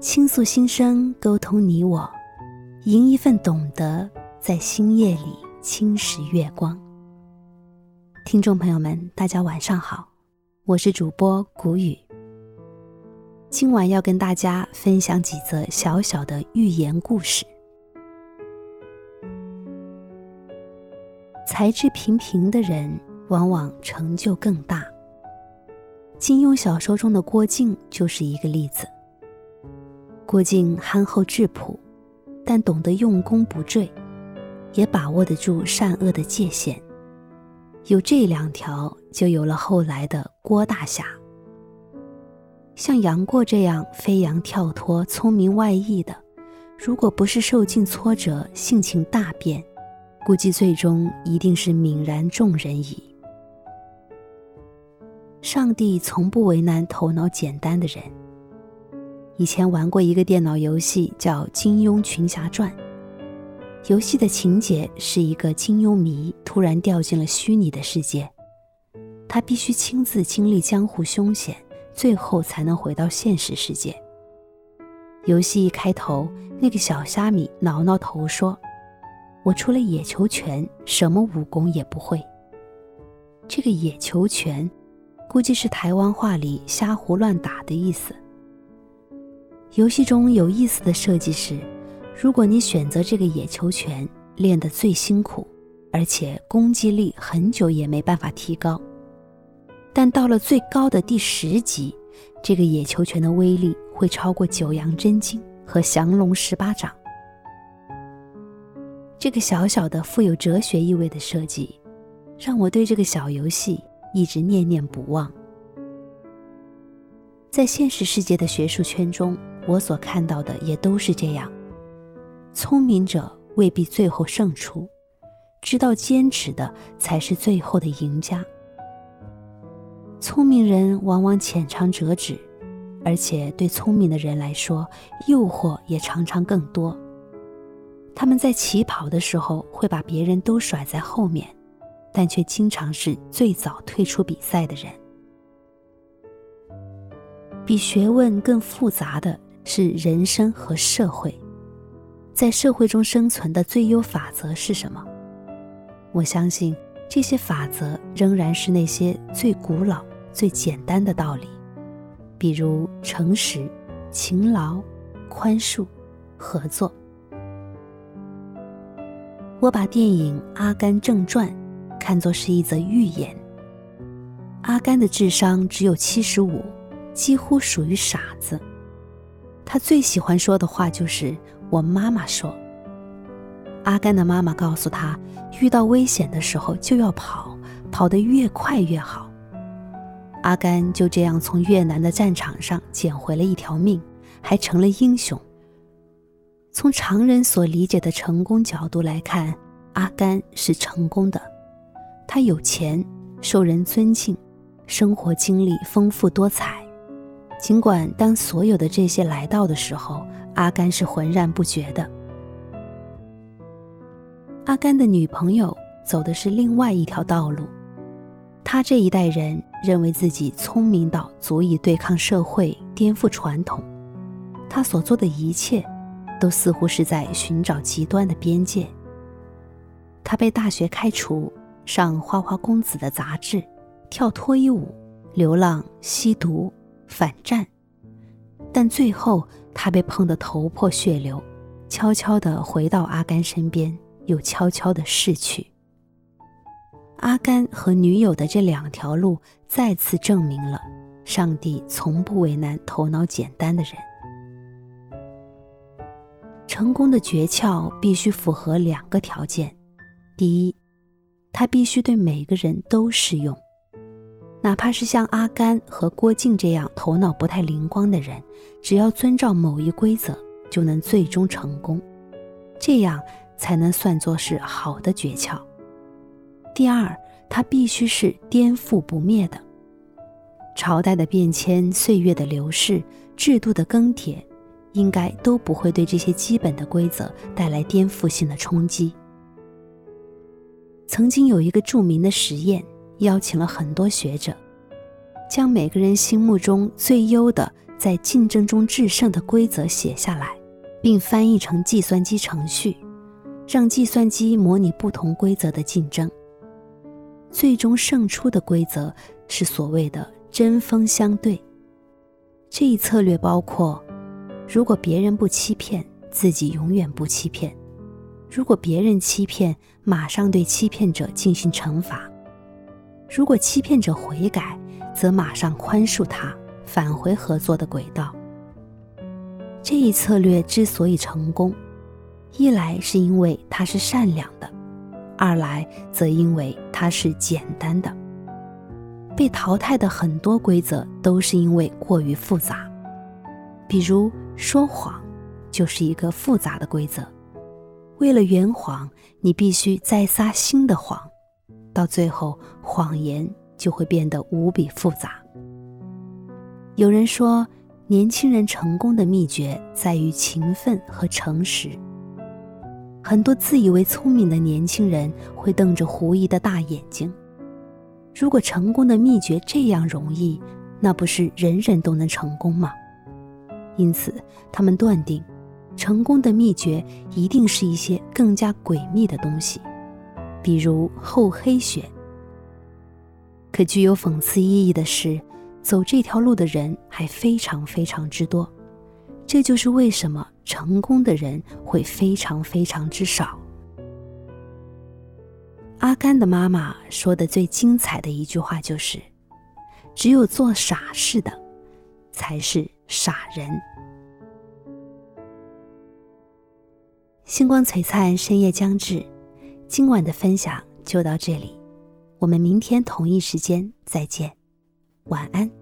倾诉心声，沟通你我，赢一份懂得，在星夜里侵蚀月光。听众朋友们，大家晚上好，我是主播谷雨。今晚要跟大家分享几则小小的寓言故事。才智平平的人，往往成就更大。金庸小说中的郭靖就是一个例子。郭靖憨厚质朴，但懂得用功不坠，也把握得住善恶的界限。有这两条，就有了后来的郭大侠。像杨过这样飞扬跳脱、聪明外溢的，如果不是受尽挫折、性情大变，估计最终一定是泯然众人矣。上帝从不为难头脑简单的人。以前玩过一个电脑游戏，叫《金庸群侠传》。游戏的情节是一个金庸迷突然掉进了虚拟的世界，他必须亲自经历江湖凶险，最后才能回到现实世界。游戏一开头，那个小虾米挠挠头说：“我除了野球拳，什么武功也不会。”这个野球拳，估计是台湾话里瞎胡乱打的意思。游戏中有意思的设计是，如果你选择这个野球拳练得最辛苦，而且攻击力很久也没办法提高，但到了最高的第十级，这个野球拳的威力会超过九阳真经和降龙十八掌。这个小小的富有哲学意味的设计，让我对这个小游戏一直念念不忘。在现实世界的学术圈中。我所看到的也都是这样，聪明者未必最后胜出，知道坚持的才是最后的赢家。聪明人往往浅尝辄止，而且对聪明的人来说，诱惑也常常更多。他们在起跑的时候会把别人都甩在后面，但却经常是最早退出比赛的人。比学问更复杂的。是人生和社会，在社会中生存的最优法则是什么？我相信这些法则仍然是那些最古老、最简单的道理，比如诚实、勤劳、宽恕、合作。我把电影《阿甘正传》看作是一则寓言。阿甘的智商只有七十五，几乎属于傻子。他最喜欢说的话就是“我妈妈说”。阿甘的妈妈告诉他，遇到危险的时候就要跑，跑得越快越好。阿甘就这样从越南的战场上捡回了一条命，还成了英雄。从常人所理解的成功角度来看，阿甘是成功的。他有钱，受人尊敬，生活经历丰富多彩。尽管当所有的这些来到的时候，阿甘是浑然不觉的。阿甘的女朋友走的是另外一条道路，他这一代人认为自己聪明到足以对抗社会、颠覆传统，他所做的一切，都似乎是在寻找极端的边界。他被大学开除，上花花公子的杂志，跳脱衣舞，流浪，吸毒。反战，但最后他被碰得头破血流，悄悄地回到阿甘身边，又悄悄地逝去。阿甘和女友的这两条路再次证明了，上帝从不为难头脑简单的人。成功的诀窍必须符合两个条件：第一，它必须对每个人都适用。哪怕是像阿甘和郭靖这样头脑不太灵光的人，只要遵照某一规则，就能最终成功，这样才能算作是好的诀窍。第二，它必须是颠覆不灭的。朝代的变迁、岁月的流逝、制度的更迭，应该都不会对这些基本的规则带来颠覆性的冲击。曾经有一个著名的实验。邀请了很多学者，将每个人心目中最优的、在竞争中制胜的规则写下来，并翻译成计算机程序，让计算机模拟不同规则的竞争。最终胜出的规则是所谓的针锋相对。这一策略包括：如果别人不欺骗，自己永远不欺骗；如果别人欺骗，马上对欺骗者进行惩罚；如果欺骗者悔改，则马上宽恕他，返回合作的轨道。这一策略之所以成功，一来是因为它是善良的。二来则因为它是简单的，被淘汰的很多规则都是因为过于复杂，比如说谎，就是一个复杂的规则。为了圆谎，你必须再撒新的谎，到最后谎言就会变得无比复杂。有人说，年轻人成功的秘诀在于勤奋和诚实。很多自以为聪明的年轻人会瞪着狐疑的大眼睛。如果成功的秘诀这样容易，那不是人人都能成功吗？因此，他们断定，成功的秘诀一定是一些更加诡秘的东西，比如厚黑学。可具有讽刺意义的是，走这条路的人还非常非常之多。这就是为什么成功的人会非常非常之少。阿甘的妈妈说的最精彩的一句话就是：“只有做傻事的，才是傻人。”星光璀璨，深夜将至，今晚的分享就到这里，我们明天同一时间再见，晚安。